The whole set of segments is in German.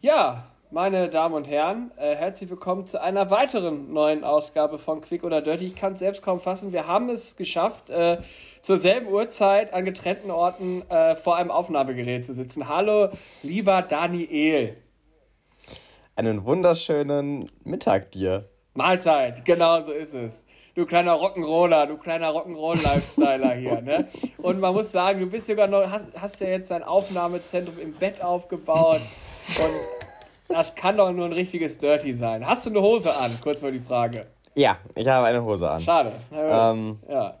Ja, meine Damen und Herren, äh, herzlich willkommen zu einer weiteren neuen Ausgabe von Quick oder Dirty. Ich kann es selbst kaum fassen. Wir haben es geschafft, äh, zur selben Uhrzeit an getrennten Orten äh, vor einem Aufnahmegerät zu sitzen. Hallo, lieber Daniel. Einen wunderschönen Mittag dir. Mahlzeit, genau so ist es. Du kleiner Rock'n'Roller, du kleiner Rock'n'Roll-Lifestyler hier, ne? Und man muss sagen, du bist sogar noch, hast, hast ja jetzt dein Aufnahmezentrum im Bett aufgebaut und das kann doch nur ein richtiges Dirty sein. Hast du eine Hose an? Kurz mal die Frage. Ja, ich habe eine Hose an. Schade. Ähm, ja.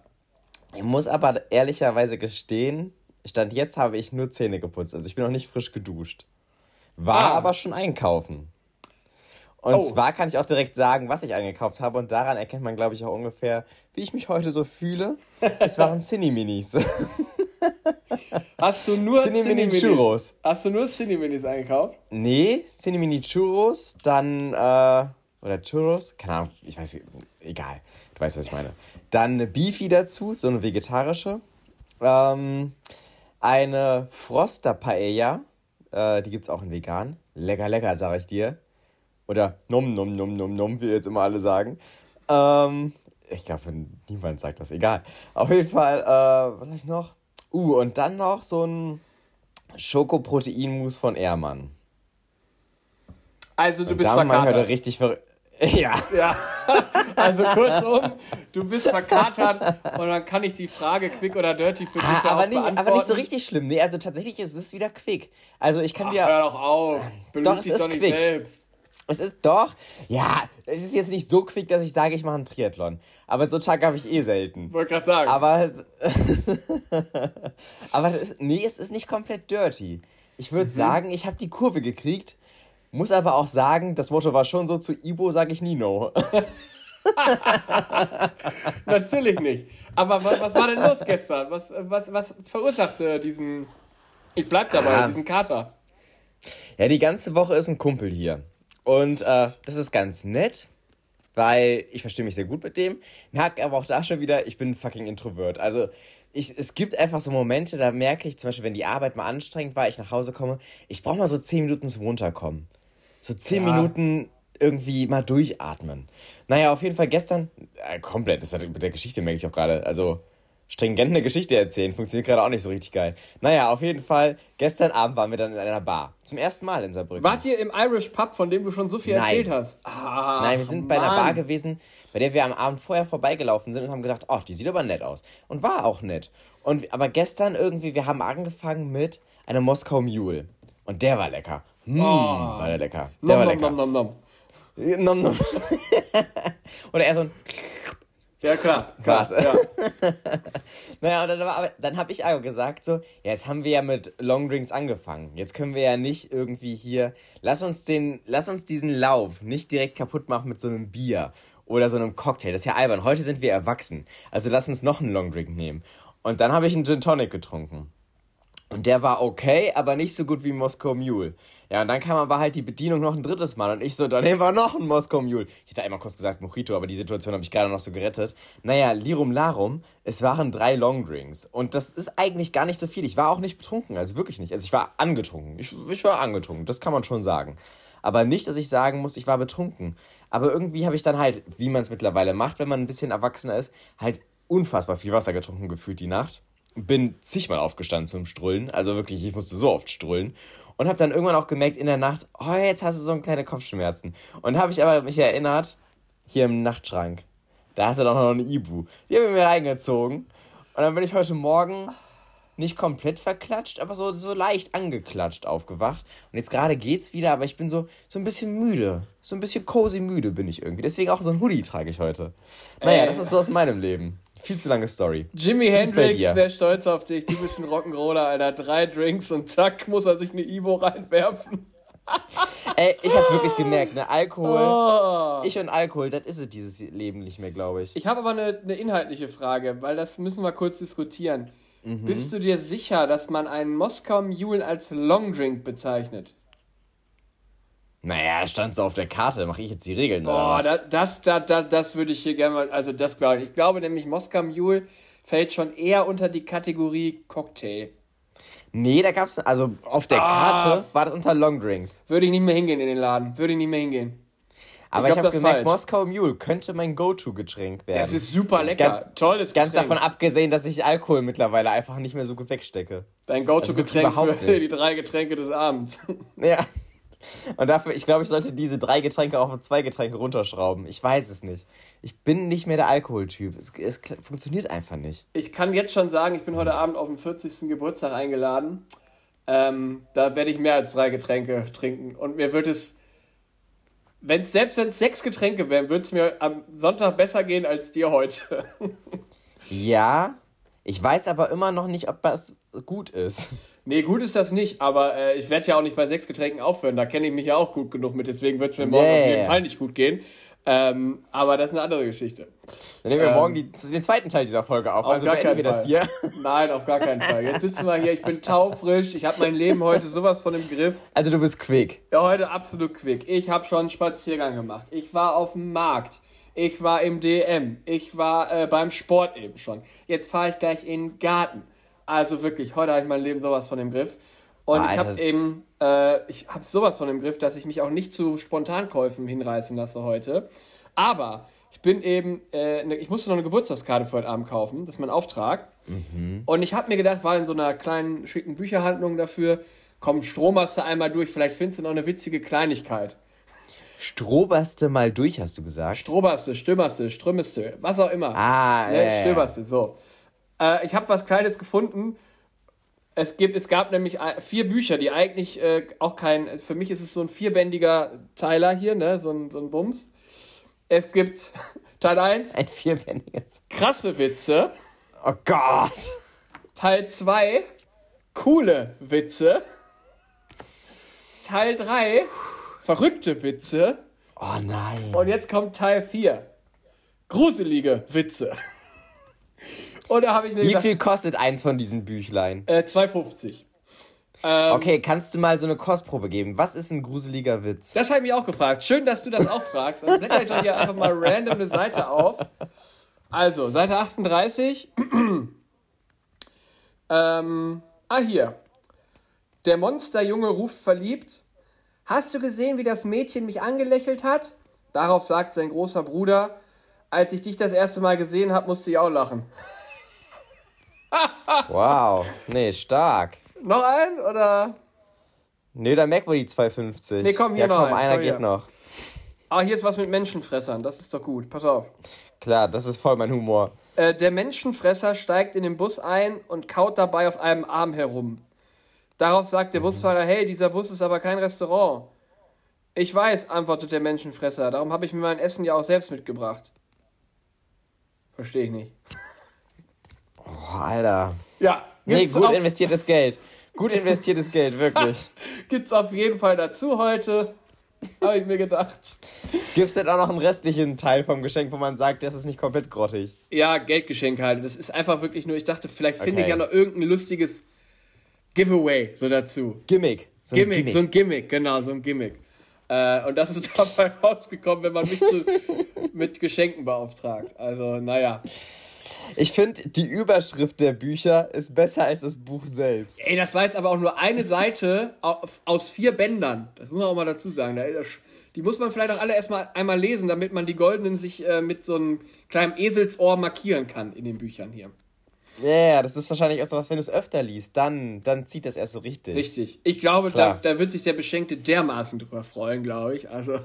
Ich muss aber ehrlicherweise gestehen, Stand jetzt habe ich nur Zähne geputzt. Also ich bin noch nicht frisch geduscht. War ah. aber schon einkaufen. Und oh. zwar kann ich auch direkt sagen, was ich eingekauft habe. Und daran erkennt man, glaube ich, auch ungefähr, wie ich mich heute so fühle. Es waren Cine-Minis. Hast du nur Cine-Mini Churros? Hast du nur Cine-Minis eingekauft? Nee, Cine-Mini Churros, dann, äh, oder Churros, keine Ahnung, ich weiß, egal. Du weißt, was ich meine. Dann eine Beefy dazu, so eine vegetarische. Ähm, eine Froster Paella, äh, die gibt es auch in vegan. Lecker, lecker, sag ich dir. Oder nom nom nom nom nom, wie jetzt immer alle sagen. Ähm, ich glaube, niemand sagt das, egal. Auf jeden Fall, äh, was habe ich noch? Uh, und dann noch so ein Schokoproteinmus von Ehrmann. Also du und bist verkatert. Richtig ver ja. Ja. Also kurzum, du bist verkatert und dann kann ich die Frage quick oder dirty für dich ah, aber, nicht, aber nicht so richtig schlimm. Nee, also tatsächlich ist es wieder quick. Also ich kann Ach, dir. Hör doch auf. Belüg doch, es ist doch nicht quick. selbst. Es ist doch, ja, es ist jetzt nicht so quick, dass ich sage, ich mache einen Triathlon. Aber so Tag habe ich eh selten. Wollte gerade sagen. Aber, aber das ist, nee, es ist nicht komplett dirty. Ich würde mhm. sagen, ich habe die Kurve gekriegt, muss aber auch sagen, das Motto war schon so, zu Ibo sage ich nie no. Natürlich nicht. Aber was, was, war denn los gestern? Was, was, was verursachte diesen, ich bleib dabei, ah. diesen Kater? Ja, die ganze Woche ist ein Kumpel hier. Und äh, das ist ganz nett, weil ich verstehe mich sehr gut mit dem. Merke aber auch da schon wieder, ich bin fucking Introvert. Also ich, es gibt einfach so Momente, da merke ich zum Beispiel, wenn die Arbeit mal anstrengend war, ich nach Hause komme, ich brauche mal so 10 Minuten zum Runterkommen. So 10 ja. Minuten irgendwie mal durchatmen. Naja, auf jeden Fall gestern, äh, komplett, das hat mit der Geschichte merke ich auch gerade, also stringent eine Geschichte erzählen. Funktioniert gerade auch nicht so richtig geil. Naja, auf jeden Fall, gestern Abend waren wir dann in einer Bar. Zum ersten Mal in Saarbrücken. Wart ihr im Irish Pub, von dem du schon so viel Nein. erzählt hast? Ah, Nein, wir sind Mann. bei einer Bar gewesen, bei der wir am Abend vorher vorbeigelaufen sind und haben gedacht, ach, die sieht aber nett aus. Und war auch nett. Und, aber gestern irgendwie, wir haben angefangen mit einem Moskau Mule. Und der war lecker. Mmh, oh. war der lecker. Der nom, war lecker. Nom, nom, nom. nom, nom. Oder eher so ein ja, klar. Krass. Ja. naja, und dann, dann habe ich auch gesagt, so, ja, jetzt haben wir ja mit Long Drinks angefangen. Jetzt können wir ja nicht irgendwie hier, lass uns den, lass uns diesen Lauf nicht direkt kaputt machen mit so einem Bier oder so einem Cocktail. Das ist ja albern. Heute sind wir erwachsen. Also lass uns noch einen Long Drink nehmen. Und dann habe ich einen Gin Tonic getrunken. Und der war okay, aber nicht so gut wie Moskau Mule. Ja, und dann kam aber halt die Bedienung noch ein drittes Mal und ich so, dann nehmen wir noch einen Moskau Mule. Ich hätte einmal kurz gesagt Mojito, aber die Situation habe ich gerade noch so gerettet. Naja, Lirum Larum, es waren drei Longdrinks. Und das ist eigentlich gar nicht so viel. Ich war auch nicht betrunken, also wirklich nicht. Also ich war angetrunken. Ich, ich war angetrunken, das kann man schon sagen. Aber nicht, dass ich sagen muss, ich war betrunken. Aber irgendwie habe ich dann halt, wie man es mittlerweile macht, wenn man ein bisschen erwachsener ist, halt unfassbar viel Wasser getrunken gefühlt die Nacht bin zigmal aufgestanden zum Strullen. Also wirklich, ich musste so oft strullen. Und habe dann irgendwann auch gemerkt in der Nacht, oh, jetzt hast du so kleine Kopfschmerzen. Und habe ich aber mich erinnert, hier im Nachtschrank, da hast du doch noch eine Ibu. Die habe ich mir reingezogen. Und dann bin ich heute Morgen nicht komplett verklatscht, aber so, so leicht angeklatscht aufgewacht. Und jetzt gerade geht's wieder, aber ich bin so, so ein bisschen müde. So ein bisschen cozy müde bin ich irgendwie. Deswegen auch so ein Hoodie trage ich heute. Naja, äh. das ist so aus meinem Leben. Viel zu lange Story. Jimi Hendrix wäre stolz auf dich. Du bist ein Rock'n'Roller, Alter. Drei Drinks und zack, muss er sich eine Ivo reinwerfen. Ey, ich habe wirklich gemerkt, ne, Alkohol, oh. ich und Alkohol, das ist es dieses Leben nicht mehr, glaube ich. Ich habe aber eine, eine inhaltliche Frage, weil das müssen wir kurz diskutieren. Mhm. Bist du dir sicher, dass man einen Moskau Mule als Longdrink bezeichnet? Naja, stand so auf der Karte. Mache ich jetzt die Regeln? Boah, oder das, das, das, das würde ich hier gerne mal. Also, das glaube ich. Ich glaube nämlich, Moskau Mule fällt schon eher unter die Kategorie Cocktail. Nee, da gab's, also auf der Ah. Karte war das unter Longdrinks. Würde ich nicht mehr hingehen in den Laden. Würde ich nicht mehr hingehen. Aber Ich ich, habe das gemerkt, falsch. Moskau Mule könnte mein Go-To-Getränk werden. Es ist super lecker. Ganz- Tolles Ganz Getränk. davon abgesehen, dass ich Alkohol mittlerweile einfach nicht mehr so gut wegstecke. Dein Also Go-To-Getränk für die drei Getränke des Abends. Ja. Und dafür, ich glaube, ich sollte diese drei Getränke auch auf zwei Getränke runterschrauben. Ich weiß es nicht. Ich bin nicht mehr der Alkoholtyp. Es, es funktioniert einfach nicht. Ich kann jetzt schon sagen, ich bin heute Abend auf den 40. Geburtstag eingeladen. Ähm, da werde ich mehr als drei Getränke trinken. Und mir wird es, wenn's, selbst wenn es sechs Getränke wären, würde es mir am Sonntag besser gehen als dir heute. Ja, ich weiß aber immer noch nicht, ob das gut ist. Nee, gut ist das nicht, aber äh, ich werde ja auch nicht bei sechs Getränken aufhören. Da kenne ich mich ja auch gut genug mit, deswegen wird es mir morgen Yeah. auf jeden Fall nicht gut gehen. Ähm, aber das ist eine andere Geschichte. Dann nehmen wir Ähm, morgen die, den zweiten Teil dieser Folge auf. Auf also gar beenden wir keinen das Fall. hier. Nein, auf gar keinen Fall. Jetzt sitzen wir hier, ich bin taufrisch, ich habe mein Leben heute sowas von im Griff. Also du bist quick. Ja, heute absolut quick. Ich habe schon einen Spaziergang gemacht. Ich war auf dem Markt. Ich war im DM. Ich war äh, beim Sport eben schon. Jetzt fahre ich gleich in den Garten. Also wirklich, heute habe ich mein Leben sowas von im Griff. Und Ah, ich habe Alter. eben, äh, ich habe sowas von im Griff, dass ich mich auch nicht zu Spontankäufen hinreißen lasse heute. Aber ich bin eben, äh, ne, ich musste noch eine Geburtstagskarte für heute Abend kaufen. Das ist mein Auftrag. Und ich habe mir gedacht, war in so einer kleinen, schicken Bücherhandlung dafür, komm, stromerst du einmal durch, vielleicht findest du noch eine witzige Kleinigkeit. Stroberste mal durch, hast du gesagt. Stroberste, Stümmerste, Strömmeste, was auch immer. Ah, ne, ja, ja. Stöberste, so. Äh, ich habe was Kleines gefunden. Es, gibt, es gab nämlich vier Bücher, die eigentlich äh, auch kein. Für mich ist es so ein vierbändiger Teiler hier, ne? So ein, so ein Bums. Es gibt Teil 1, Ein vierbändiges. krasse Witze. Oh Gott. Teil 2, coole Witze. Teil 3, verrückte Witze. Oh nein. Und jetzt kommt Teil 4, gruselige Witze. Und da habe ich mir Wie gedacht, viel kostet eins von diesen Büchlein? äh, 2,50. Ähm, Okay, kannst du mal so eine Kostprobe geben? Was ist ein gruseliger Witz? Das habe ich mich auch gefragt. Schön, dass du das auch fragst. Dann blätter ich doch hier einfach mal random eine Seite auf. Also, Seite 38. ähm, ah, hier. Der Monsterjunge ruft verliebt. Hast du gesehen, wie das Mädchen mich angelächelt hat? Darauf sagt sein großer Bruder, als ich dich das erste Mal gesehen habe, musste ich auch lachen. Wow. Nee, stark. Noch ein oder? Nee, da merkt man die 2,50. Nee, komm, hier ja, noch komm, ein. einer Komm, geht hier. noch. Ah, hier ist was mit Menschenfressern. Das ist doch gut. Pass auf. Klar, das ist voll mein Humor. Äh, der Menschenfresser steigt in den Bus ein und kaut dabei auf einem Arm herum. Darauf sagt der Busfahrer, hey, dieser Bus ist aber kein Restaurant. Ich weiß, antwortet der Menschenfresser, darum habe ich mir mein Essen ja auch selbst mitgebracht. Verstehe ich nicht. Oh, Alter. Ja, Nee, gut auf, investiertes Geld. Gut investiertes Geld, wirklich. gibt's auf jeden Fall dazu heute, habe ich mir gedacht. Gibt's denn auch noch einen restlichen Teil vom Geschenk, wo man sagt, das ist nicht komplett grottig? Ja, Geldgeschenk halt. Das ist einfach wirklich nur, ich dachte, vielleicht finde ich Okay. ja noch irgendein lustiges Giveaway so dazu. Gimmick. So ein Gimmick, so ein Gimmick, genau, so ein Gimmick. Äh, und das ist dabei rausgekommen, wenn man mich zu, mit Geschenken beauftragt. Also, naja. Ich finde, die Überschrift der Bücher ist besser als das Buch selbst. Ey, das war jetzt aber auch nur eine Seite aus vier Bändern. Das muss man auch mal dazu sagen. Die muss man vielleicht auch alle erstmal einmal lesen, damit man die goldenen sich äh, mit so einem kleinen Eselsohr markieren kann in den Büchern hier. Ja, yeah, das ist wahrscheinlich auch so was, wenn du es öfter liest, dann, dann zieht das erst so richtig. Richtig. Ich glaube, da, da wird sich der Beschenkte dermaßen drüber freuen, glaube ich. Also.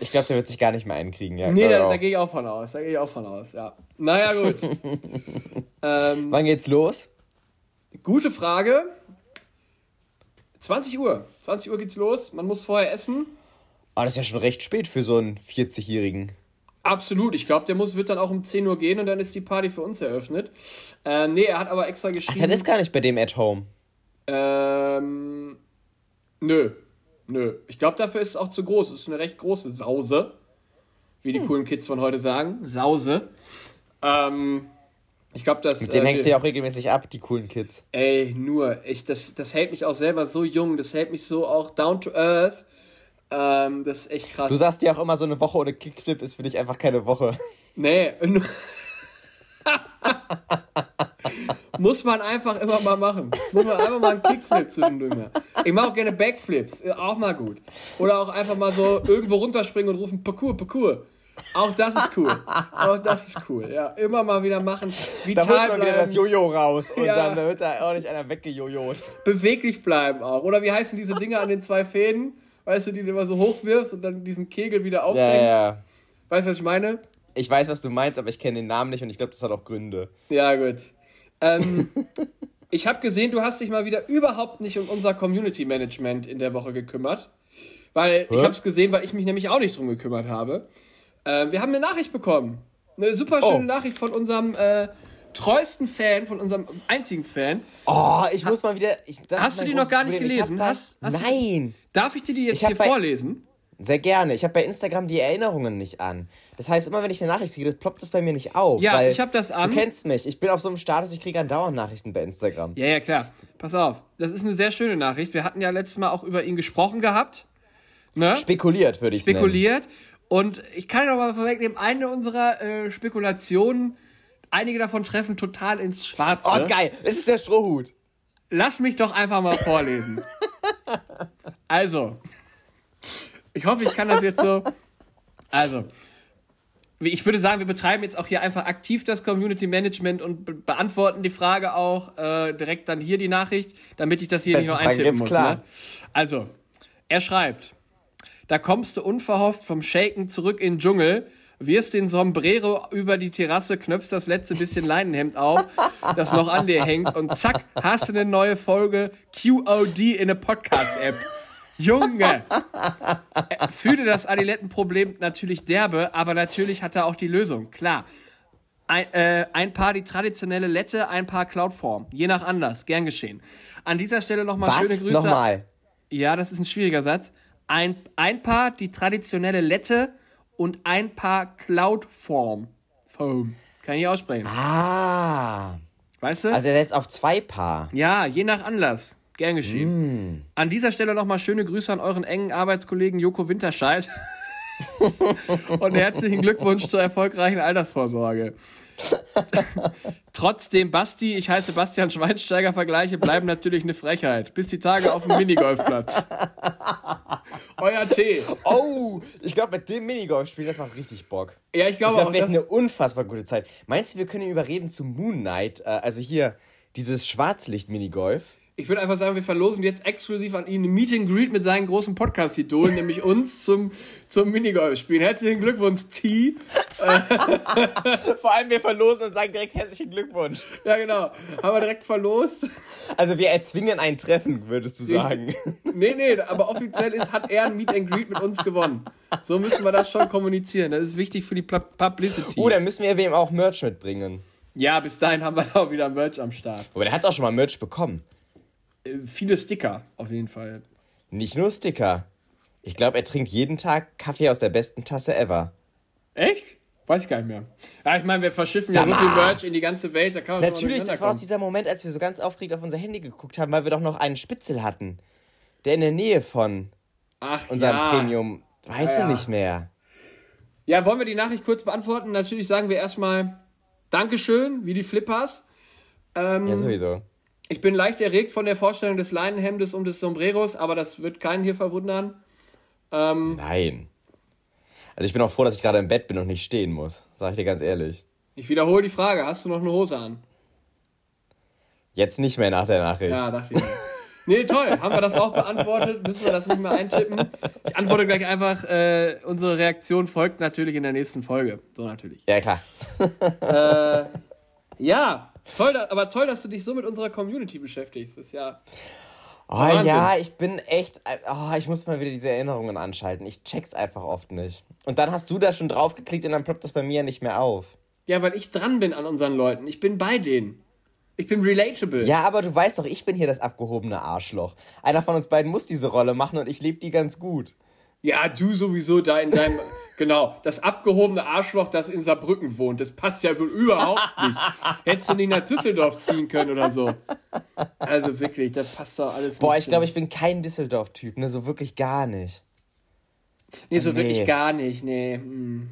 Ich glaube, der wird sich gar nicht mehr einkriegen. Ja, Nee, da, da gehe ich auch von aus. Da gehe ich auch von aus, ja. Naja, gut. ähm, Wann geht's los? Gute Frage. 20 Uhr. 20 Uhr geht's los. Man muss vorher essen. Oh, das ist ja schon recht spät für so einen 40-Jährigen. Absolut. Ich glaube, der muss wird dann auch um 10 Uhr gehen und dann ist die Party für uns eröffnet. Ähm, nee, er hat aber extra Ach, geschrieben. dann ist gar nicht bei dem at home. ähm, nö. Nö. Ich glaube, dafür ist es auch zu groß. Es ist eine recht große Sause. Wie Hm. die coolen Kids von heute sagen. Sause. Ähm, ich glaube, das. Mit denen äh, hängst du ja auch regelmäßig ab, die coolen Kids. Ey, nur, ich, das, das hält mich auch selber so jung, das hält mich so auch down to earth. Ähm, das ist echt krass. Du sagst ja auch immer, so eine Woche ohne Kickflip ist für dich einfach keine Woche. nee, nur- Muss man einfach immer mal machen. Muss man einfach mal einen Kickflip zwischendurch machen. Ich mache auch gerne Backflips, auch mal gut. Oder auch einfach mal so irgendwo runterspringen und rufen Parcours, Parcours. Auch das ist cool. Auch das ist cool. Ja, immer mal wieder machen. Vital da holt man wieder das Jojo raus und ja. dann wird da ordentlich einer weggejojot. Beweglich bleiben auch. Oder wie heißen diese Dinger an den zwei Fäden? Weißt du, die du immer so hochwirfst und dann diesen Kegel wieder aufhängst? Ja, ja. Weißt du, was ich meine? Ich weiß, was du meinst, aber ich kenne den Namen nicht und ich glaube, das hat auch Gründe. Ja, gut. Ähm, ich habe gesehen, du hast dich mal wieder überhaupt nicht um unser Community Management in der Woche gekümmert. Weil Hä? ich habe es gesehen, weil ich mich nämlich auch nicht drum gekümmert habe. Äh, wir haben eine Nachricht bekommen. Eine super schöne oh. Nachricht von unserem äh, treuesten Fan, von unserem einzigen Fan. Oh, ich muss mal wieder. Ich, hast du die noch gar nicht Problem. gelesen? Hast, hast Nein. Du, darf ich dir die jetzt hier vorlesen? Sehr gerne. Ich habe bei Instagram die Erinnerungen nicht an. Das heißt, immer wenn ich eine Nachricht kriege, das ploppt das bei mir nicht auf. Ja, ich habe das an. Du kennst mich. Ich bin auf so einem Status, ich kriege andauernd Nachrichten bei Instagram. Ja, ja, klar. Pass auf. Das ist eine sehr schöne Nachricht. Wir hatten ja letztes Mal auch über ihn gesprochen gehabt. Ne? Spekuliert, würde ich sagen. Spekuliert. Und ich kann noch mal vorwegnehmen, eine unserer äh, Spekulationen, einige davon treffen total ins Schwarze. Oh, geil. Es ist der Strohhut. Lass mich doch einfach mal vorlesen. also, ich hoffe, ich kann das jetzt so. Also, ich würde sagen, wir betreiben jetzt auch hier einfach aktiv das Community Management und be beantworten die Frage auch äh, direkt dann hier die Nachricht, damit ich das hier Wenn's nicht noch eintippen muss. Ne? Also, er schreibt: Da kommst du unverhofft vom Shaken zurück in den Dschungel, wirfst den Sombrero über die Terrasse, knöpfst das letzte bisschen Leinenhemd auf, das noch an dir hängt und zack, hast du eine neue Folge QOD in eine Podcast-App. Junge! Fühle das Adilettenproblem natürlich derbe, aber natürlich hat er auch die Lösung. Klar. Ein, äh, ein paar die traditionelle Lette, ein paar Cloudform. Je nach Anlass. Gern geschehen. An dieser Stelle nochmal schöne Grüße. Nochmal. Ja, das ist ein schwieriger Satz. Ein, ein paar die traditionelle Lette und ein paar Cloudform. Foam. Kann ich aussprechen. Ah. Weißt du? Also er lässt auf zwei Paar. Ja, je nach Anlass. Gern geschehen. Mm. An dieser Stelle nochmal schöne Grüße an euren engen Arbeitskollegen Joko Winterscheid. und herzlichen Glückwunsch zur erfolgreichen Altersvorsorge. Trotzdem, Basti, ich heiße Bastian Schweinsteiger, Vergleiche bleiben natürlich eine Frechheit. Bis die Tage auf dem Minigolfplatz. Euer Tee. Oh, ich glaube, mit dem Minigolfspiel, das macht richtig Bock. Ja, ich glaube glaub, auch. Das wird eine unfassbar gute Zeit. Meinst du, wir können überreden zu Moon Knight? Äh, also hier, dieses Schwarzlicht-Minigolf? Ich würde einfach sagen, wir verlosen jetzt exklusiv an ihn ein Meet and Greet mit seinen großen Podcast-Idolen, nämlich uns zum, zum Minigolf-Spielen. Herzlichen Glückwunsch, T. Vor allem wir verlosen und sagen direkt herzlichen Glückwunsch. Ja, genau. Haben wir direkt verlost. Also wir erzwingen ein Treffen, würdest du sagen. Nee, nee, aber offiziell ist, hat er ein Meet and Greet mit uns gewonnen. So müssen wir das schon kommunizieren. Das ist wichtig für die Publicity. Oh, dann müssen wir ihm auch Merch mitbringen. Ja, bis dahin haben wir auch wieder Merch am Start. Aber der hat auch schon mal Merch bekommen. Äh, viele Sticker, auf jeden Fall. Nicht nur Sticker. Ich glaube, er trinkt jeden Tag Kaffee aus der besten Tasse ever. Echt? Weiß ich gar nicht mehr. Ja, ich meine, wir verschiffen Sag ja so viel Merch in die ganze Welt, da kann man Natürlich, das war auch dieser Moment, als wir so ganz aufgeregt auf unser Handy geguckt haben, weil wir doch noch einen Spitzel hatten. Der in der Nähe von Ach, unserem ja. Premium. Weißt ja, du nicht mehr. Ja, wollen wir die Nachricht kurz beantworten? Natürlich sagen wir erstmal Dankeschön, wie die Flippers. Ähm, ja, sowieso. Ich bin leicht erregt von der Vorstellung des Leinenhemdes und des Sombreros, aber das wird keinen hier verwundern. Ähm, Nein. Also ich bin auch froh, dass ich gerade im Bett bin und nicht stehen muss. Sag ich dir ganz ehrlich. Ich wiederhole die Frage: Hast du noch eine Hose an? Jetzt nicht mehr nach der Nachricht. Ja, dachte ich. Nee, toll. Haben wir das auch beantwortet? Müssen wir das nicht mehr eintippen? Ich antworte gleich einfach. Äh, unsere Reaktion folgt natürlich in der nächsten Folge. So natürlich. Ja, klar. äh, ja, Toll, aber toll, dass du dich so mit unserer Community beschäftigst. Das ist ja. Oh Wahnsinn. ja, ich bin echt. Oh, ich muss mal wieder diese Erinnerungen anschalten. Ich check's einfach oft nicht. Und dann hast du da schon draufgeklickt und dann ploppt das bei mir nicht mehr auf. Ja, weil ich dran bin an unseren Leuten. Ich bin bei denen. Ich bin relatable. Ja, aber du weißt doch, ich bin hier das abgehobene Arschloch. Einer von uns beiden muss diese Rolle machen und ich lebe die ganz gut. Ja, du sowieso da in deinem. genau, das abgehobene Arschloch, das in Saarbrücken wohnt. Das passt ja wohl überhaupt nicht. Hättest du nicht nach Düsseldorf ziehen können oder so. Also wirklich, das passt doch alles Boah, ich glaube, ich bin kein Düsseldorf-Typ, ne? So wirklich gar nicht. Nee, so nee. wirklich gar nicht, nee. Hm.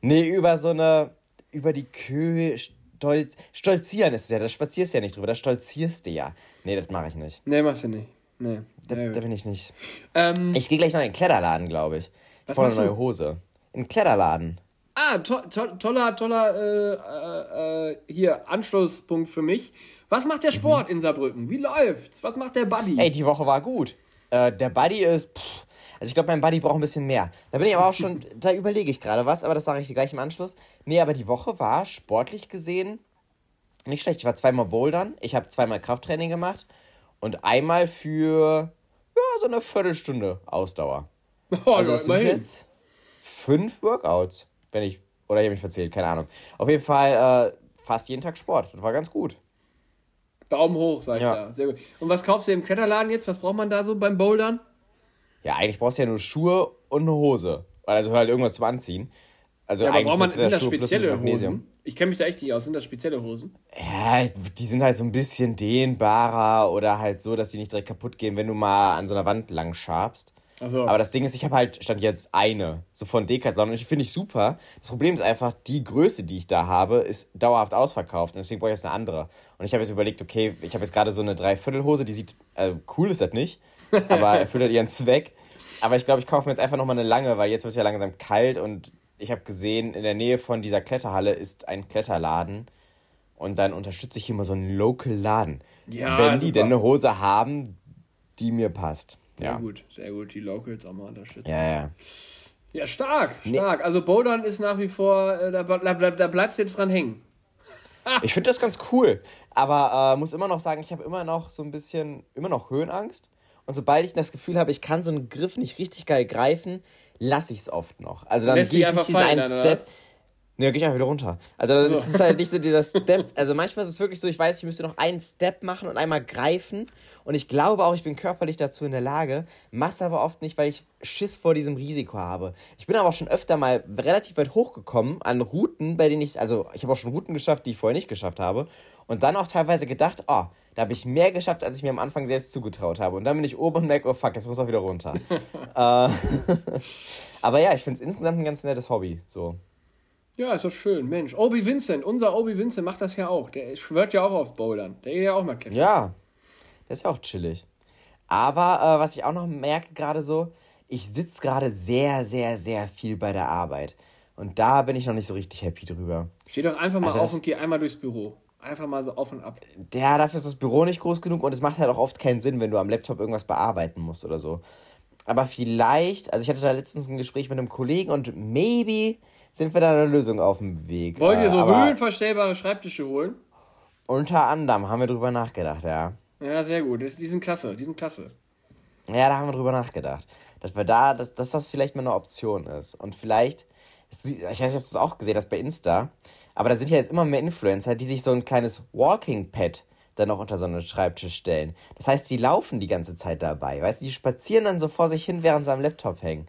Nee, über so eine. Über die Köhe stolz, stolzieren ist es ja, da spazierst du ja nicht drüber, da stolzierst du ja. Nee, das mache ich nicht. Nee, machst du nicht. Nee. Da, da bin ich nicht. Ähm, Ich gehe gleich noch in den Kletterladen, glaube ich. Ich brauche eine neue Hose. In den Kletterladen. ah, to to toller, toller, äh, äh, äh, hier, Anschlusspunkt für mich. Was macht der Sport in Saarbrücken? Wie läuft's? Was macht der Buddy? Ey, die Woche war gut. Äh, der Buddy ist. Pff, also ich glaube, mein Buddy braucht ein bisschen mehr. Da bin ich aber auch schon. da überlege ich gerade was, aber das sage ich dir gleich im Anschluss. Nee, aber die Woche war sportlich gesehen nicht schlecht. Ich war zweimal bouldern, ich habe zweimal Krafttraining gemacht und einmal für ja, so eine Viertelstunde Ausdauer. oh, Also ja, immerhin. jetzt fünf Workouts, wenn ich. Oder ich habe mich verzählt, keine Ahnung. Auf jeden Fall äh, fast jeden Tag Sport. Das war ganz gut. Daumen hoch, sag ich Ja. da. Sehr gut. Und was kaufst du im Kletterladen jetzt? Was braucht man da so beim Bouldern? Ja, eigentlich brauchst du ja nur Schuhe und eine Hose. Also halt irgendwas zum Anziehen. Also Ja, aber braucht man, sind das bisschen spezielle. Hosen? Ich kenne mich da echt nicht aus. Sind das spezielle Hosen? Ja, die sind halt so ein bisschen dehnbarer oder halt so, dass die nicht direkt kaputt gehen, wenn du mal an so einer Wand lang schabst. Also, Aber das Ding ist, ich habe halt, stand jetzt eine, so von Decathlon und ich finde ich super. Das Problem ist einfach, die Größe, die ich da habe, ist dauerhaft ausverkauft und deswegen brauche ich jetzt eine andere. Und ich habe jetzt überlegt, okay, ich habe jetzt gerade so eine Dreiviertelhose, die sieht, äh, cool ist das nicht, aber erfüllt halt ihren Zweck. Aber ich glaube, ich kaufe mir jetzt einfach nochmal eine lange, weil jetzt wird es ja langsam kalt und ich habe gesehen, in der Nähe von dieser Kletterhalle ist ein Kletterladen und dann unterstütze ich hier mal so einen Local Laden. Ja, Wenn die super. denn eine Hose haben, die mir passt. Sehr Ja. gut, sehr gut. Die Locals auch mal unterstützen. Ja, ja. Ja, stark, stark. Also Bouldern ist nach wie vor, äh, da, bleib, da bleibst du jetzt dran hängen. Ich finde das ganz cool, aber äh, muss immer noch sagen, ich habe immer noch so ein bisschen, immer noch Höhenangst. Und sobald ich das Gefühl habe, ich kann so einen Griff nicht richtig geil greifen, lasse ich es oft noch. Also dann gehe ich nicht diesen fallen einen Step. Was? Ne, gehe ich einfach wieder runter. Also dann So. ist halt nicht so dieser Step. Also manchmal ist es wirklich so, ich weiß, ich müsste noch einen Step machen und einmal greifen. Und ich glaube auch, ich bin körperlich dazu in der Lage, mach's aber oft nicht, weil ich Schiss vor diesem Risiko habe. Ich bin aber auch schon öfter mal relativ weit hochgekommen an Routen, bei denen ich, also ich habe auch schon Routen geschafft, die ich vorher nicht geschafft habe. Und dann auch teilweise gedacht, oh, da habe ich mehr geschafft, als ich mir am Anfang selbst zugetraut habe. Und dann bin ich oben und merke, oh fuck, jetzt muss auch wieder runter. äh, aber ja, ich finde es insgesamt ein ganz nettes Hobby. So. Ja, ist doch schön. Mensch, Obi Vincent, unser Obi Vincent macht das ja auch. Der schwört ja auch aufs Bouldern. Der geht ja auch mal klettern. Ja, das ist ja auch chillig. Aber äh, was ich auch noch merke gerade so, ich sitze gerade sehr, sehr, sehr viel bei der Arbeit. Und da bin ich noch nicht so richtig happy drüber. Steh doch einfach mal Also auf und geh einmal durchs Büro. Einfach mal so auf und ab. Ja, dafür ist das Büro nicht groß genug und es macht halt auch oft keinen Sinn, wenn du am Laptop irgendwas bearbeiten musst oder so. Aber vielleicht, also ich hatte da letztens ein Gespräch mit einem Kollegen und maybe sind wir da eine Lösung auf dem Weg. Wollt ihr so aber höhenverstellbare Schreibtische holen? Unter anderem haben wir drüber nachgedacht, ja. Ja, sehr gut. Die sind klasse. Die sind klasse. Ja, da haben wir drüber nachgedacht. Dass wir da, dass, dass das vielleicht mal eine Option ist. Und vielleicht, ich weiß nicht, ob du es auch gesehen hast bei Insta, aber da sind ja jetzt immer mehr Influencer, die sich so ein kleines Walking Pad dann noch unter so einen Schreibtisch stellen. Das heißt, die laufen die ganze Zeit dabei. Weißt du, die spazieren dann so vor sich hin, während sie am Laptop hängen.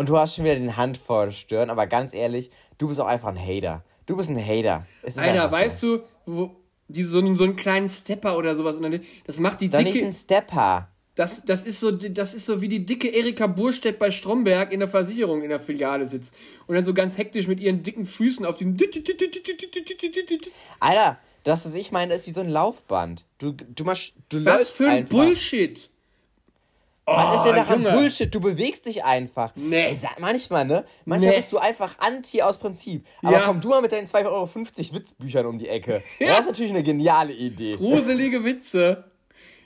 Und du hast schon wieder den Hand vor der Stirn, aber ganz ehrlich, du bist auch einfach ein Hater. Du bist ein Hater. Alter, einfach so. weißt du, wo, die, so, einen- so einen kleinen Stepper oder sowas. Das macht die Ist doch nicht dicke. ein Stepper. Das, das, ist so, das ist so wie die dicke Erika Burstedt bei Stromberg in der Versicherung in der Filiale sitzt. Und dann so ganz hektisch mit ihren dicken Füßen auf dem. Alter, das, was ich meine, ist wie so ein Laufband. Du, du, machst, du Was für ein einfach. Bullshit! Was ist denn daran Junge. Bullshit? Du bewegst dich einfach. Nee. Ey, manchmal, ne? Manchmal Nee. bist du einfach anti aus Prinzip. Aber Ja. komm du mal mit deinen 2,50 Euro Witzbüchern um die Ecke. Ja. Das ist natürlich eine geniale Idee. Gruselige Witze.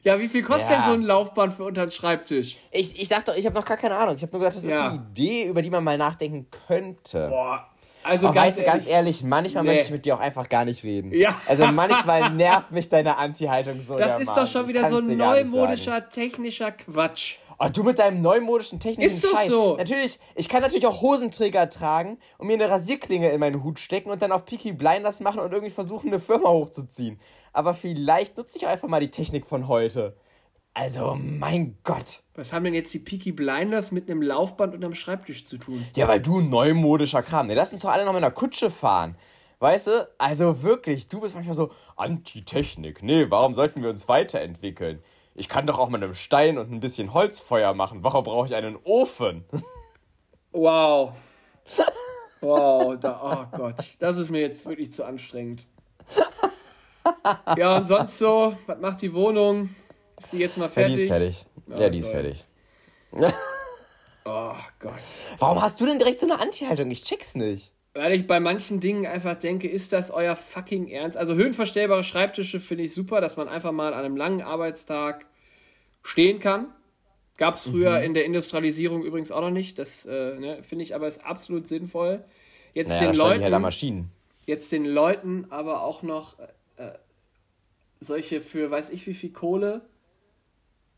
Ja, wie viel kostet Ja. denn so ein Laufband für unter den Schreibtisch? Ich, ich sag doch, ich habe noch gar keine Ahnung. Ich habe nur gesagt, das ist eine Idee, über die man mal nachdenken könnte. Boah. Also Aber ganz weißt du, ganz ehrlich, manchmal Nee. möchte ich mit dir auch einfach gar nicht reden. Ja. Also manchmal nervt mich deine Anti-Haltung so. das ist Mann. doch schon wieder so sagen. neumodischer, technischer Quatsch. Oh, du mit deinem neumodischen technischen Ist doch Scheiß. so. Natürlich, ich kann natürlich auch Hosenträger tragen und mir eine Rasierklinge in meinen Hut stecken und dann auf Peaky Blinders machen und irgendwie versuchen, eine Firma hochzuziehen. Aber vielleicht nutze ich auch einfach mal die Technik von heute. Also, mein Gott. Was haben denn jetzt die Peaky Blinders mit einem Laufband unterm Schreibtisch zu tun? Ja, weil du neumodischer Kram. Ne, lass uns doch alle noch mit einer Kutsche fahren. Weißt du? Also wirklich, du bist manchmal so Anti-Technik. Nee, warum sollten wir uns weiterentwickeln? Ich kann doch auch mit einem Stein und ein bisschen Holzfeuer machen. Warum brauche ich einen Ofen? Wow. Wow, da, oh Gott. Das ist mir jetzt wirklich zu anstrengend. ja, und sonst so, was macht die Wohnung? Ist sie jetzt mal fertig? Ja, die ist fertig. Ja, ja die toll. ist fertig. oh Gott. Warum hast du denn direkt so eine Anti-Haltung? Ich check's nicht. Weil ich bei manchen Dingen einfach denke, ist das euer fucking Ernst? Also höhenverstellbare Schreibtische finde ich super, dass man einfach mal an einem langen Arbeitstag stehen kann. Gab es früher mhm. in der Industrialisierung übrigens auch noch nicht. Das äh, ne, finde ich aber ist absolut sinnvoll. Jetzt naja, den Leuten. Halt Maschinen. Jetzt den Leuten aber auch noch äh, solche für weiß ich wie viel Kohle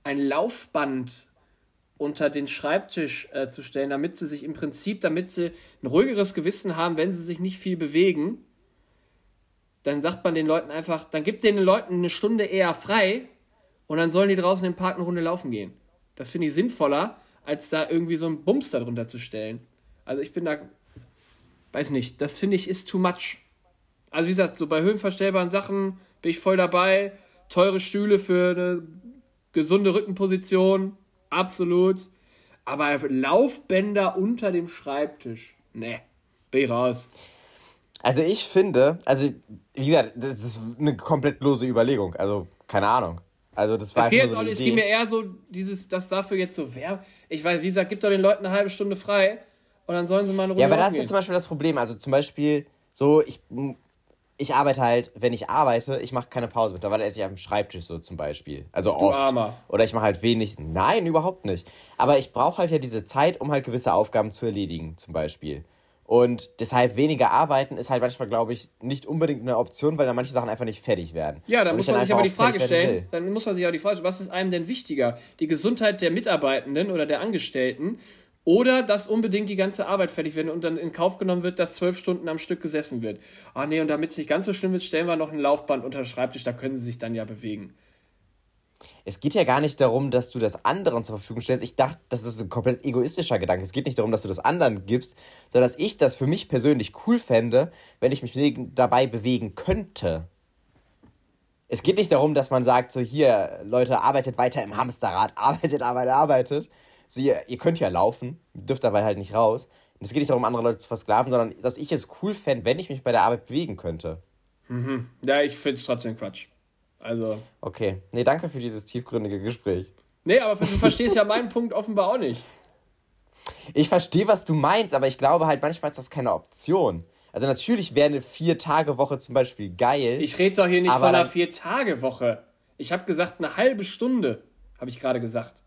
ein Laufband unter den Schreibtisch äh, zu stellen, damit sie sich im Prinzip, damit sie ein ruhigeres Gewissen haben, wenn sie sich nicht viel bewegen. Dann sagt man den Leuten einfach, dann gibt den Leuten eine Stunde eher frei und dann sollen die draußen im Park eine Runde laufen gehen. Das finde ich sinnvoller, als da irgendwie so einen Bums darunter zu stellen. Also ich bin da, weiß nicht, das finde ich ist too much. Also wie gesagt, so bei höhenverstellbaren Sachen bin ich voll dabei. Teure Stühle für eine gesunde Rückenposition, absolut. Aber Laufbänder unter dem Schreibtisch, ne, bin ich raus. Also ich finde, also wie gesagt, das ist eine komplett lose Überlegung. Also keine Ahnung. Also das war es geht jetzt so auch nicht, es geht mir eher so dieses, dass dafür jetzt so wer, ich weiß, wie gesagt, gibt doch den Leuten eine halbe Stunde frei und dann sollen sie mal eine Runde Ja, aber das ist jetzt zum Beispiel das Problem. Also zum Beispiel so, ich, ich arbeite halt, wenn ich arbeite, ich mache keine Pause mittlerweile esse ich dem Schreibtisch so zum Beispiel. Also du oft. Armer. Oder ich mache halt wenig. Nein, überhaupt nicht. Aber ich brauche halt ja diese Zeit, um halt gewisse Aufgaben zu erledigen, zum Beispiel. Und deshalb weniger arbeiten ist halt manchmal, glaube ich, nicht unbedingt eine Option, weil dann manche Sachen einfach nicht fertig werden. Ja, dann muss man sich aber die Frage stellen, dann muss man sich auch die Frage stellen, was ist einem denn wichtiger? Die Gesundheit der Mitarbeitenden oder der Angestellten oder dass unbedingt die ganze Arbeit fertig wird und dann in Kauf genommen wird, dass zwölf Stunden am Stück gesessen wird. Ah nee, und damit es nicht ganz so schlimm wird, stellen wir noch ein Laufband unter Schreibtisch, da können sie sich dann ja bewegen es geht ja gar nicht darum, dass du das anderen zur Verfügung stellst. Ich dachte, das ist ein komplett egoistischer Gedanke. Es geht nicht darum, dass du das anderen gibst, sondern dass ich das für mich persönlich cool fände, wenn ich mich dabei bewegen könnte. Es geht nicht darum, dass man sagt, so hier, Leute, arbeitet weiter im Hamsterrad, arbeitet, arbeitet, arbeitet. So, ihr, ihr könnt ja laufen, dürft dabei halt nicht raus. Es geht nicht darum, andere Leute zu versklaven, sondern dass ich es cool fände, wenn ich mich bei der Arbeit bewegen könnte. Mhm. Ja, ich finde es trotzdem Quatsch. Also. Okay. Nee, danke für dieses tiefgründige Gespräch. Nee, aber du verstehst ja meinen Punkt offenbar auch nicht. Ich verstehe, was du meinst, aber ich glaube halt, manchmal ist das keine Option. Also natürlich wäre eine Vier-Tage-Woche zum Beispiel geil. Ich rede doch hier nicht von einer Vier-Tage-Woche. Ich habe gesagt, eine halbe Stunde, habe ich gerade gesagt.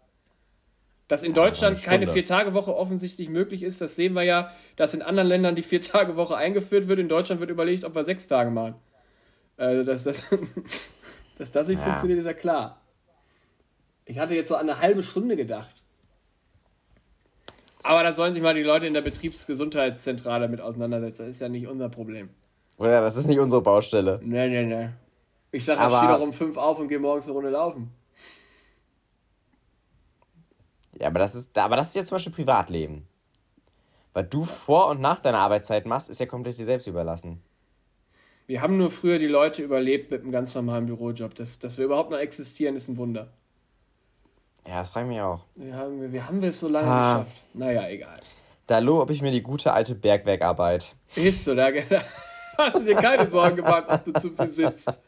Dass in Deutschland keine Vier-Tage-Woche offensichtlich möglich ist, das sehen wir ja, dass in anderen Ländern die Vier-Tage-Woche eingeführt wird. In Deutschland wird überlegt, ob wir sechs Tage machen. Also das, das Dass das nicht ja. funktioniert, ist ja klar. Ich hatte jetzt so an eine halbe Stunde gedacht. Aber da sollen sich mal die Leute in der Betriebsgesundheitszentrale mit auseinandersetzen. Das ist ja nicht unser Problem. Ja, das ist nicht unsere Baustelle. Nee, nee, nee. Ich sag, ich stehe doch um fünf auf und gehe morgens eine Runde laufen. Ja, aber das ist, aber das ist ja zum Beispiel Privatleben. Was du vor und nach deiner Arbeitszeit machst, ist ja komplett dir selbst überlassen. Wir haben nur früher die Leute überlebt mit einem ganz normalen Bürojob. Das, dass wir überhaupt noch existieren, ist ein Wunder. Ja, das frage ich mich auch. Wie haben wir, haben es so lange ah. geschafft? Naja, egal. Da lobe ich mir die gute alte Bergwerkarbeit. Ist so, da hast du dir keine Sorgen gemacht, ob du zu viel sitzt.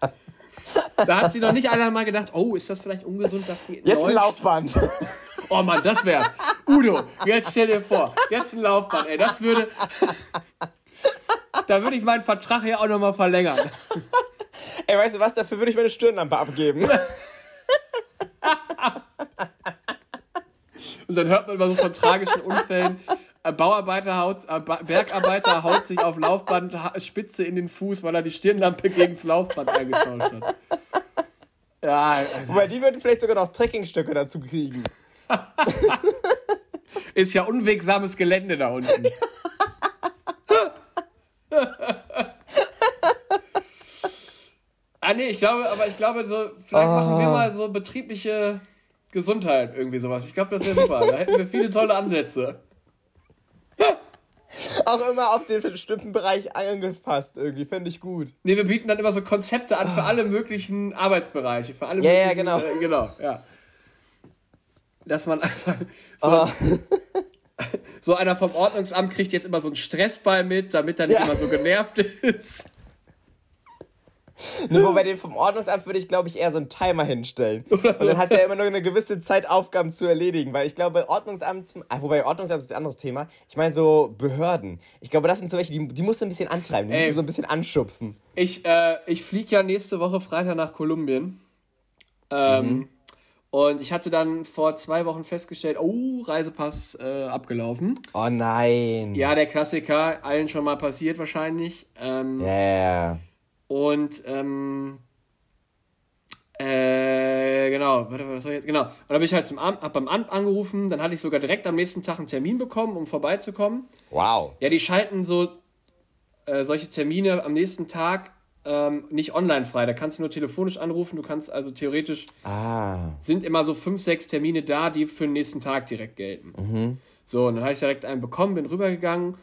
Da hat sie noch nicht einmal mal gedacht, oh, ist das vielleicht ungesund, dass die. Jetzt ein Laufband. Oh Mann, das wär's. Udo, jetzt stell dir vor, jetzt ein Laufband, ey, das würde da würde ich meinen Vertrag hier auch nochmal verlängern. Ey, weißt du was? Dafür würde ich meine Stirnlampe abgeben. Und dann hört man immer so von tragischen Unfällen. Ein Bauarbeiter haut, ein Bergarbeiter haut sich auf Laufband Spitze in den Fuß, weil er die Stirnlampe gegen das Laufband eingetauscht hat. Ja, also. Wobei die würden vielleicht sogar noch Trekkingstöcke dazu kriegen. Ist ja unwegsames Gelände da unten. ah nee, ich glaube, aber ich glaube so, vielleicht oh. machen wir ah. mal so betriebliche Gesundheit irgendwie sowas. Ich glaube, das wäre super. Da hätten wir viele tolle Ansätze. Auch immer auf den bestimmten Bereich angepasst, irgendwie, fände ich gut. Nee, wir bieten dann immer so Konzepte an für alle möglichen Arbeitsbereiche, für alle ja, möglichen. Ja, genau. Äh, genau, ja. Dass man einfach so, oh. so einer vom Ordnungsamt kriegt jetzt immer so einen Stressball mit, damit er nicht ja. immer so genervt ist. Nur bei dem vom Ordnungsamt würde ich, glaube ich, eher so einen Timer hinstellen. Und dann hat der immer nur eine gewisse Zeit, Aufgaben zu erledigen. Weil ich glaube, Ordnungsamt, ah, wobei Ordnungsamt ist ein anderes Thema. Ich meine so Behörden. Ich glaube, das sind so welche, die, die musst du ein bisschen antreiben, die musst du so ein bisschen anschubsen. Ich, äh, ich fliege ja nächste Woche Freitag nach Kolumbien. Ähm, mhm. Und ich hatte dann vor zwei Wochen festgestellt, oh, Reisepass äh, abgelaufen. Oh nein. Ja, der Klassiker, allen schon mal passiert wahrscheinlich. Ähm, yeah. Und ähm, äh, genau, warte, was soll ich jetzt? Genau. Und dann bin ich halt zum Amt, hab beim Amt angerufen, dann hatte ich sogar direkt am nächsten Tag einen Termin bekommen, um vorbeizukommen. Wow. Ja, die schalten so äh, solche Termine am nächsten Tag ähm, nicht online frei. Da kannst du nur telefonisch anrufen. Du kannst also theoretisch. Ah. Sind immer so fünf, sechs Termine da, die für den nächsten Tag direkt gelten. Mhm. So, und dann habe ich direkt einen bekommen, bin rübergegangen.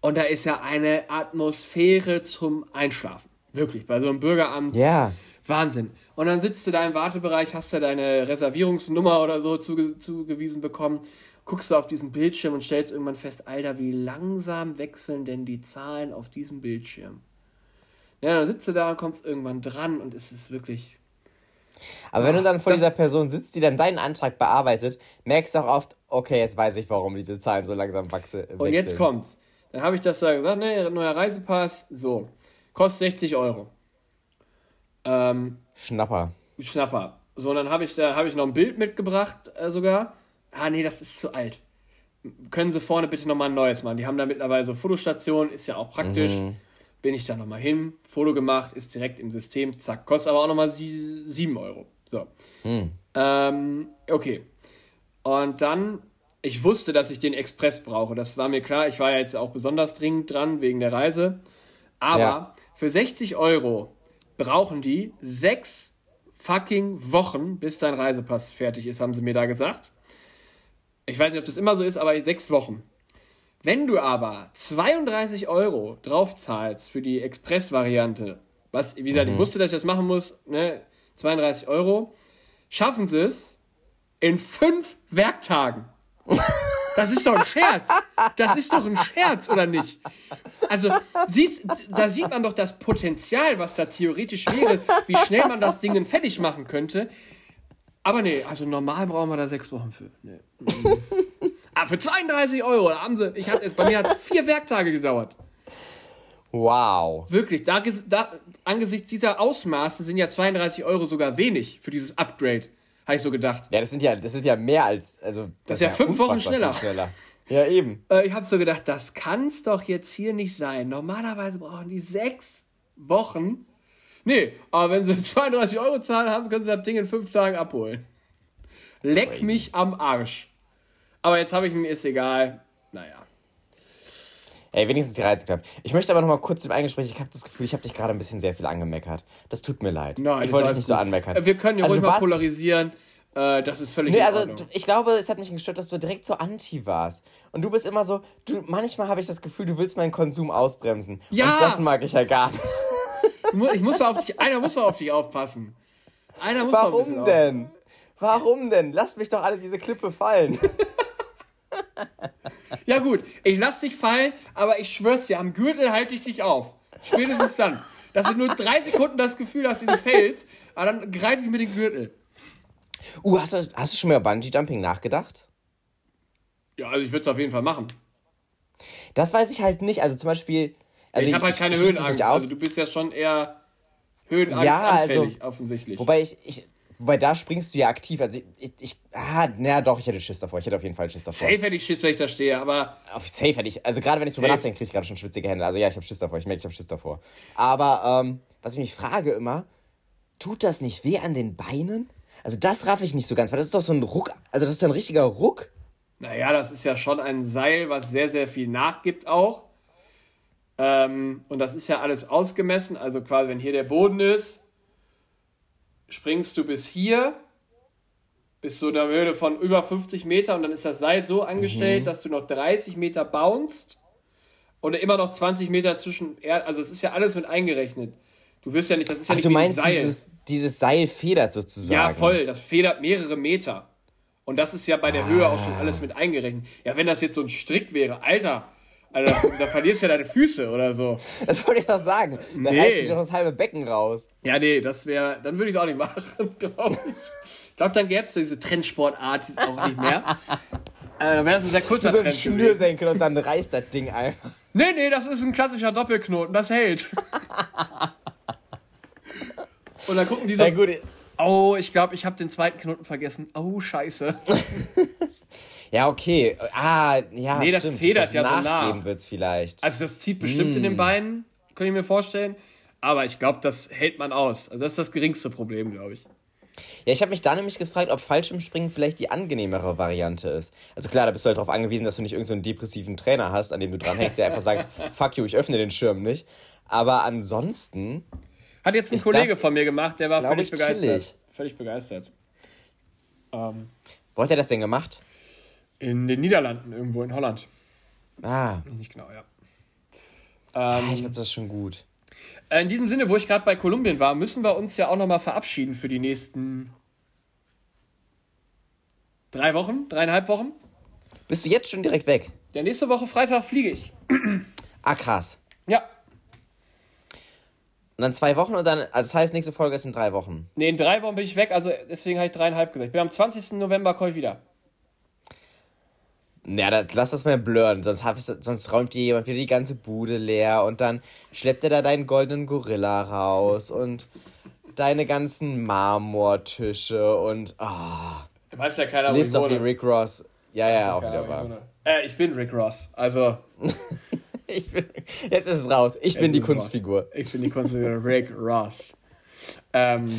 Und da ist ja eine Atmosphäre zum Einschlafen. Wirklich, bei so einem Bürgeramt. Ja. Wahnsinn. Und dann sitzt du da im Wartebereich, hast du deine Reservierungsnummer oder so zuge zugewiesen bekommen, guckst du auf diesen Bildschirm und stellst irgendwann fest, Alter, wie langsam wechseln denn die Zahlen auf diesem Bildschirm? Ja, dann sitzt du da und kommst irgendwann dran und es ist wirklich. Aber wenn du dann vor dieser Person sitzt, die dann deinen Antrag bearbeitet, merkst du auch oft, okay, jetzt weiß ich, warum diese Zahlen so langsam wachsen. Und jetzt kommt's. Dann habe ich das da gesagt, ne, neuer Reisepass, so. Kostet 60 Euro. Ähm, Schnapper. Schnapper. So, und dann habe ich da habe ich noch ein Bild mitgebracht äh, sogar. Ah, nee, das ist zu alt. Können Sie vorne bitte nochmal ein neues machen? Die haben da mittlerweile so Fotostationen, ist ja auch praktisch. Mhm bin ich da nochmal hin, Foto gemacht, ist direkt im System, zack, kostet aber auch nochmal 7 Euro. So. Hm. Ähm, okay. Und dann, ich wusste, dass ich den Express brauche. Das war mir klar. Ich war ja jetzt auch besonders dringend dran wegen der Reise. Aber ja. Für 60 Euro brauchen die sechs fucking Wochen, bis dein Reisepass fertig ist, haben sie mir da gesagt. Ich weiß nicht, ob das immer so ist, aber sechs Wochen. Wenn du aber 32 Euro drauf zahlst für die Express-Variante, was, wie gesagt, mhm. ich wusste, dass ich das machen muss, ne, 32 Euro, schaffen sie es in fünf Werktagen. Das ist doch ein Scherz. Das ist doch ein Scherz, oder nicht? Also, siehst, da sieht man doch das Potenzial, was da theoretisch wäre, wie schnell man das Ding fertig machen könnte. Aber nee, also normal brauchen wir da sechs Wochen für. Nee. Ah, für 32 Euro haben sie. Ich hatte, bei mir hat es vier Werktage gedauert. Wow. Wirklich, da, da, angesichts dieser Ausmaße sind ja 32 Euro sogar wenig für dieses Upgrade. Habe ich so gedacht. Ja, das sind ja, das sind ja mehr als. Also, das, das ist ja, ja fünf Wochen schneller. schneller. Ja, eben. Äh, ich habe so gedacht, das kann es doch jetzt hier nicht sein. Normalerweise brauchen die sechs Wochen. Nee, aber wenn sie 32 Euro zahlen haben, können sie das Ding in fünf Tagen abholen. Leck Crazy. mich am Arsch. Aber jetzt habe ich ihn, ist egal. Naja. Ey, wenigstens die Reize geklappt. Ich möchte aber noch mal kurz im Eingespräch, ich habe das Gefühl, ich habe dich gerade ein bisschen sehr viel angemeckert. Das tut mir leid. Nein, ich wollte dich nicht gut. so anmeckern. Wir können ja also ruhig mal polarisieren. Äh, das ist völlig nee, also ich glaube, es hat mich gestört, dass du direkt so anti warst. Und du bist immer so, du, manchmal habe ich das Gefühl, du willst meinen Konsum ausbremsen. Ja! Und das mag ich ja gar nicht. Ich muss auf dich, einer muss auf dich aufpassen. Einer muss Warum denn? Auf. Warum denn? Lasst mich doch alle diese Klippe fallen. ja gut, ich lass dich fallen, aber ich schwör's dir, am Gürtel halte ich dich auf. Spätestens dann. Dass du nur drei Sekunden das Gefühl hast, wie du fällst, aber dann greife ich mir den Gürtel. Uh, hast du, hast du schon mal Bungee-Jumping nachgedacht? Ja, also ich würde es auf jeden Fall machen. Das weiß ich halt nicht. Also zum Beispiel. Also ich habe halt keine Höhenangst. Also du bist ja schon eher Höhenangst ja, also, offensichtlich. Wobei ich, ich, Wobei da springst du ja aktiv. Also ich, ich ah, naja, doch, ich hätte Schiss davor. Ich hätte auf jeden Fall Schiss davor. Safe hätte ich Schiss, wenn ich da stehe, aber. Auf safe hätte ich. Also gerade wenn ich drüber nachdenke, kriege ich gerade schon schwitzige Hände. Also ja, ich habe Schiss davor. Ich merke, ich habe Schiss davor. Aber ähm, was ich mich frage immer, tut das nicht weh an den Beinen? Also das raff ich nicht so ganz, weil das ist doch so ein Ruck. Also das ist ja ein richtiger Ruck. Naja, das ist ja schon ein Seil, was sehr, sehr viel nachgibt auch. Ähm, und das ist ja alles ausgemessen. Also quasi, wenn hier der Boden ist, springst du bis hier, bis zu einer Höhe von über 50 Meter und dann ist das Seil so angestellt, mhm. dass du noch 30 Meter bounst und immer noch 20 Meter zwischen Erd, also es ist ja alles mit eingerechnet. Du wirst ja nicht, das ist ja Ach, nicht du meinst, Seil. Dieses, dieses Seil federt sozusagen. Ja, voll, das federt mehrere Meter. Und das ist ja bei der ah. Höhe auch schon alles mit eingerechnet. Ja, wenn das jetzt so ein Strick wäre, Alter, Also da, verlierst du ja deine Füße oder so. Das wollte ich doch sagen. Da Nee. reißt sich doch das halbe Becken raus. Ja, nee, das wäre, dann würde ich es auch nicht machen, glaube ich. Ich glaube, dann gäbe es diese Trendsportart auch nicht mehr. Äh, dann wäre das ein sehr kurzer So Trend. Schnürsenkel und dann reißt das Ding einfach. Nee, nee, das ist ein klassischer Doppelknoten, das hält. Und dann gucken die so, Na gut. oh, ich glaube, ich habe den zweiten Knoten vergessen. Oh, scheiße. Ja, okay. Ah, ja, Nee, das stimmt. federt das ja so nach. wird's vielleicht. Also das zieht bestimmt in den Beinen, könnte ich mir vorstellen. Aber ich glaube, das hält man aus. Also das ist das geringste Problem, glaube ich. Ja, ich habe mich da nämlich gefragt, ob Fallschirmspringen vielleicht die angenehmere Variante ist. Also klar, da bist du halt darauf angewiesen, dass du nicht irgendeinen so einen depressiven Trainer hast, an dem du dranhängst, der einfach sagt, fuck you, ich öffne den Schirm nicht. Aber ansonsten, Hat jetzt ein Kollege von mir gemacht, der war völlig begeistert. chillig. Völlig begeistert. Ähm, wo hat er das denn gemacht? In den Niederlanden, irgendwo in Holland. Ah, Nicht genau, ja. ich glaube, das ist schon gut. In diesem Sinne, wo ich gerade bei Kolumbien war, müssen wir uns ja auch nochmal verabschieden für die nächsten drei Wochen, dreieinhalb Wochen. Bist du jetzt schon direkt weg? Ja, nächste Woche Freitag fliege ich. Ah, krass. Ja. Und dann zwei Wochen und dann, also das heißt, nächste Folge ist in drei Wochen. Nee, in drei Wochen bin ich weg, also deswegen habe ich dreieinhalb gesagt. Ich bin am 20. November komme ich wieder. Ja, das, lass das mal blurren, sonst, sonst räumt dir jemand wieder die ganze Bude leer und dann schleppt er da deinen goldenen Gorilla raus und deine ganzen Marmortische und ah, Weiß ja keiner, du lebst auf wie. Rick Ross. Ja, ja, auch Keine wieder wahr. wohne. Äh, ich bin Rick Ross. Also, Ich bin, jetzt ist es raus. Ich bin die es raus. Kunstfigur. ich bin die Kunstfigur Rick Ross. Ähm,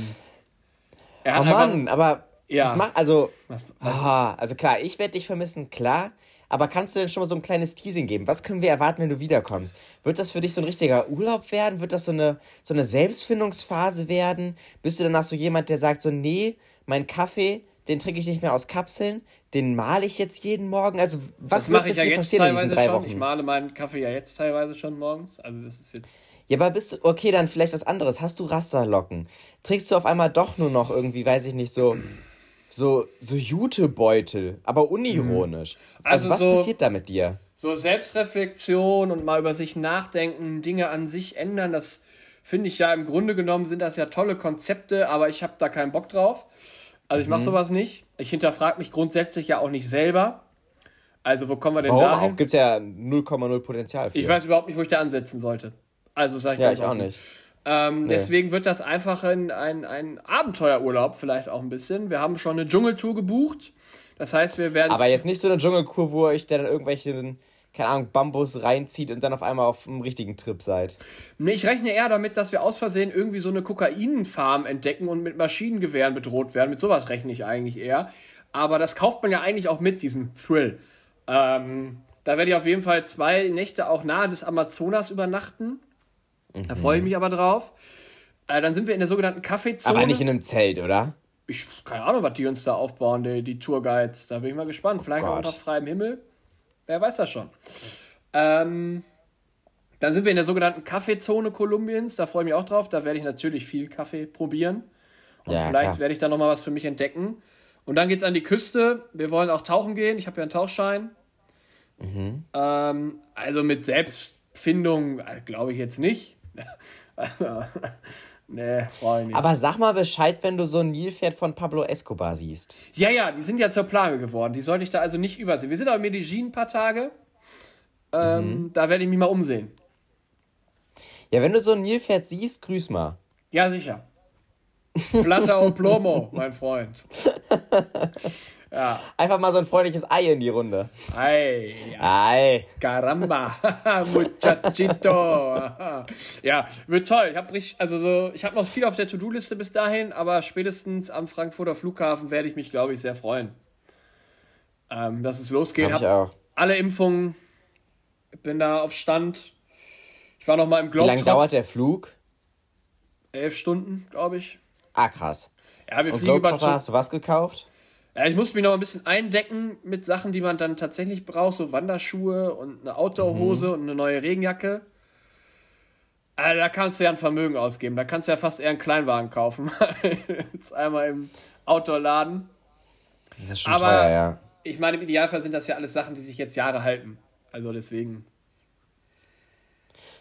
er Oh hat einfach- Mann, aber Ja. was macht, also, Was, was, ah, also klar, ich werde dich vermissen, klar. Aber kannst du denn schon mal so ein kleines Teasing geben? Was können wir erwarten, wenn du wiederkommst? Wird das für dich so ein richtiger Urlaub werden? Wird das so eine, so eine Selbstfindungsphase werden? Bist du danach so jemand, der sagt so, nee, mein Kaffee, den trinke ich nicht mehr aus Kapseln, den male ich jetzt jeden Morgen? Also, was das wird mache ich mit ja dir jetzt passieren in diesen drei schon. Wochen? Ich male meinen Kaffee ja jetzt teilweise schon morgens. Also, das ist jetzt. Ja, aber bist du, okay, dann vielleicht was anderes. Hast du Rasterlocken? Trägst du auf einmal doch nur noch irgendwie, weiß ich nicht, so, so, so Jutebeutel, aber unironisch. Also, Also was so- passiert da mit dir? So Selbstreflexion und mal über sich nachdenken, Dinge an sich ändern, das finde ich ja im Grunde genommen sind das ja tolle Konzepte, aber ich habe da keinen Bock drauf. Also ich mache Mhm. sowas nicht. Ich hinterfrage mich grundsätzlich ja auch nicht selber. Also wo kommen wir denn Warum dahin? auch? Gibt's ja 0,0 Potenzial für. Ich weiß überhaupt nicht, wo ich da ansetzen sollte. Also sage ich ja, ich auch offen. nicht. Ähm, Deswegen wird das einfach ein, ein, ein Abenteuerurlaub vielleicht auch ein bisschen. Wir haben schon eine Dschungeltour gebucht. Das heißt, wir werden Aber jetzt nicht so eine Dschungelkur, wo euch dann irgendwelche, keine Ahnung, Bambus reinzieht und dann auf einmal auf dem richtigen Trip seid. Nee, ich rechne eher damit, dass wir aus Versehen irgendwie so eine Kokainfarm entdecken und mit Maschinengewehren bedroht werden. Mit sowas rechne ich eigentlich eher. Aber das kauft man ja eigentlich auch mit, diesen Thrill. Ähm, da werde ich auf jeden Fall zwei Nächte auch nahe des Amazonas übernachten. Da freue ich mich aber drauf. Äh, dann sind wir in der sogenannten Kaffeezone. Aber nicht in einem Zelt, oder? ich, keine Ahnung, was die uns da aufbauen, die, die Tourguides. Da bin ich mal gespannt. Vielleicht auch Gott. unter freiem Himmel. Wer weiß das schon. Ähm, dann sind wir in der sogenannten Kaffeezone Kolumbiens. Da freue ich mich auch drauf. Da werde ich natürlich viel Kaffee probieren. Und Ja, vielleicht klar. werde ich da nochmal was für mich entdecken. Und dann geht es an die Küste. Wir wollen auch tauchen gehen. Ich habe ja einen Tauchschein. Mhm. Ähm, also mit Selbstfindung äh, glaube ich jetzt nicht. Also, nee, brauche ich nicht. Aber sag mal Bescheid, wenn du so ein Nilpferd von Pablo Escobar siehst. Ja, ja, die sind ja zur Plage geworden. Die sollte ich da also nicht übersehen. Wir sind auch in Medellin ein paar Tage. Ähm, Da werde ich mich mal umsehen. Ja, wenn du so ein Nilpferd siehst, grüß mal. Ja, sicher. Plata o plomo, mein Freund. Ja. Einfach mal so ein freundliches Ei in die Runde. Ei, Ei. caramba, muchachito. ja, wird toll. Ich habe also so, ich habe noch viel auf der To-Do-Liste bis dahin, aber spätestens am Frankfurter Flughafen werde ich mich, glaube ich, sehr freuen. Ähm, dass es losgeht. Hab ich Hab auch. alle Impfungen. Bin da auf Stand. Ich war noch mal im Wie lange Globetrot. dauert der Flug? Elf Stunden, glaube ich. Ah, krass. Ja, wir Und fliegen über hast du was gekauft? Ja, ich muss mich noch ein bisschen eindecken mit Sachen, die man dann tatsächlich braucht, so Wanderschuhe und eine Outdoor-Hose Mhm. und eine neue Regenjacke. Also, da kannst du ja ein Vermögen ausgeben. Da kannst du ja fast eher einen Kleinwagen kaufen. Jetzt einmal im Outdoor-Laden. Das ist schon Aber- teuer, ja. Ich meine, im Idealfall sind das ja alles Sachen, die sich jetzt Jahre halten. Also deswegen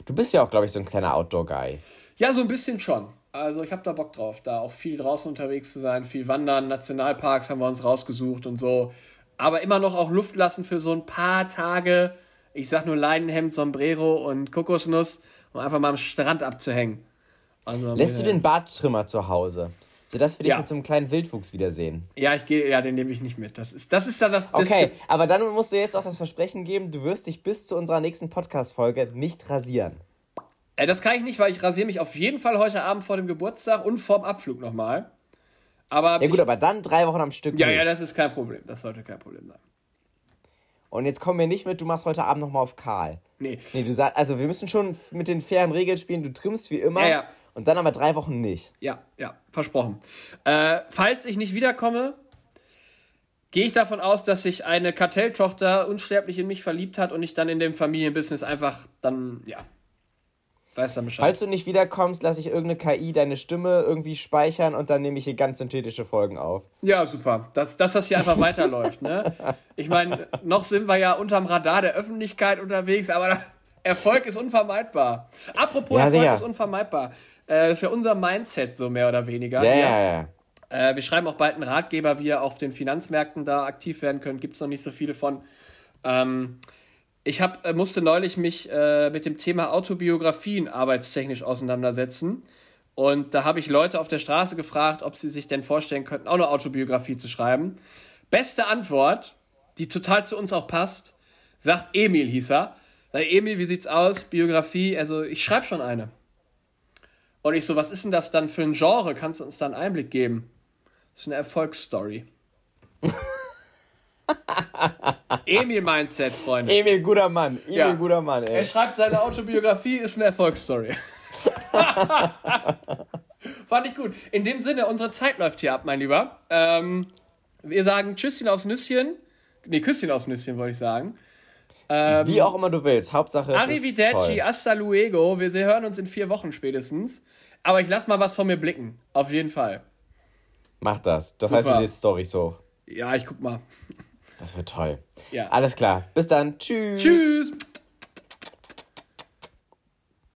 Du bist ja auch, glaube ich, so ein kleiner Outdoor-Guy. Ja, so ein bisschen schon. Also ich habe da Bock drauf, da auch viel draußen unterwegs zu sein, viel wandern, Nationalparks haben wir uns rausgesucht und so. Aber immer noch auch Luft lassen für so ein paar Tage. Ich sag nur Leinenhemd, Sombrero und Kokosnuss, um einfach mal am Strand abzuhängen. Also, Lässt du den Barttrimmer zu Hause? Sodass wir dich ja. mit so einem kleinen Wildwuchs wiedersehen. Ja, ich gehe, ja, den nehme ich nicht mit. Das ist, das ist dann das. Okay, das aber dann musst du jetzt auch das Versprechen geben, du wirst dich bis zu unserer nächsten Podcast-Folge nicht rasieren. Äh, das kann ich nicht, weil ich rasiere mich auf jeden Fall heute Abend vor dem Geburtstag und vorm Abflug nochmal. Aber ja gut, aber dann drei Wochen am Stück. Ja, nicht. ja, das ist kein Problem. Das sollte kein Problem sein. Und jetzt kommen wir nicht mit, du machst heute Abend nochmal auf Karl. Nee. Nee, du sagst, also wir müssen schon mit den fairen Regeln spielen. Du trimmst wie immer. Ja, ja. Und dann aber drei Wochen nicht. Ja, ja, versprochen. Äh, falls ich nicht wiederkomme, gehe ich davon aus, dass sich eine Kartelltochter unsterblich in mich verliebt hat und ich dann in dem Familienbusiness einfach dann, ja, weiß dann Bescheid. Falls du nicht wiederkommst, lasse ich irgendeine KI deine Stimme irgendwie speichern und dann nehme ich hier ganz synthetische Folgen auf. Ja, super. Dass, dass das hier einfach weiterläuft, ne? Ich meine, noch sind wir ja unterm Radar der Öffentlichkeit unterwegs, aber Erfolg ist unvermeidbar. Apropos ja, Erfolg ist unvermeidbar. Äh, das ist ja unser Mindset, so mehr oder weniger. Ja, ja, ja. Äh, wir schreiben auch bald einen Ratgeber, wie ihr auf den Finanzmärkten da aktiv werden könnt. Gibt es noch nicht so viele von. Ähm, ich hab, äh, musste neulich mich äh, mit dem Thema Autobiografien arbeitstechnisch auseinandersetzen. Und da habe ich Leute auf der Straße gefragt, ob sie sich denn vorstellen könnten, auch eine Autobiografie zu schreiben. Beste Antwort, die total zu uns auch passt, sagt Emil, hieß er. Sag, Emil, wie sieht's aus? Biografie? Also, ich schreibe schon eine. Und ich so, was ist denn das dann für ein Genre? Kannst du uns da einen Einblick geben? Das ist eine Erfolgsstory. Emil Mindset, Freunde. Emil, guter Mann. Emil, ja. guter Mann, ey. Er schreibt seine Autobiografie, ist eine Erfolgsstory. Fand ich gut. In dem Sinne, unsere Zeit läuft hier ab, mein Lieber. Ähm, wir sagen Tschüsschen aufs Nüsschen. Nee, Küsschen aufs Nüsschen, wollte ich sagen. Ähm, Wie auch immer du willst. Hauptsache es Arrivederci, hasta luego. Wir hören uns in vier Wochen spätestens. Aber ich lass mal was von mir blicken. Auf jeden Fall. Mach das. Das Super. heißt, du liest Storys hoch. Ja, ich guck mal. Das wird toll. Ja. Alles klar. Bis dann. Tschüss. Tschüss.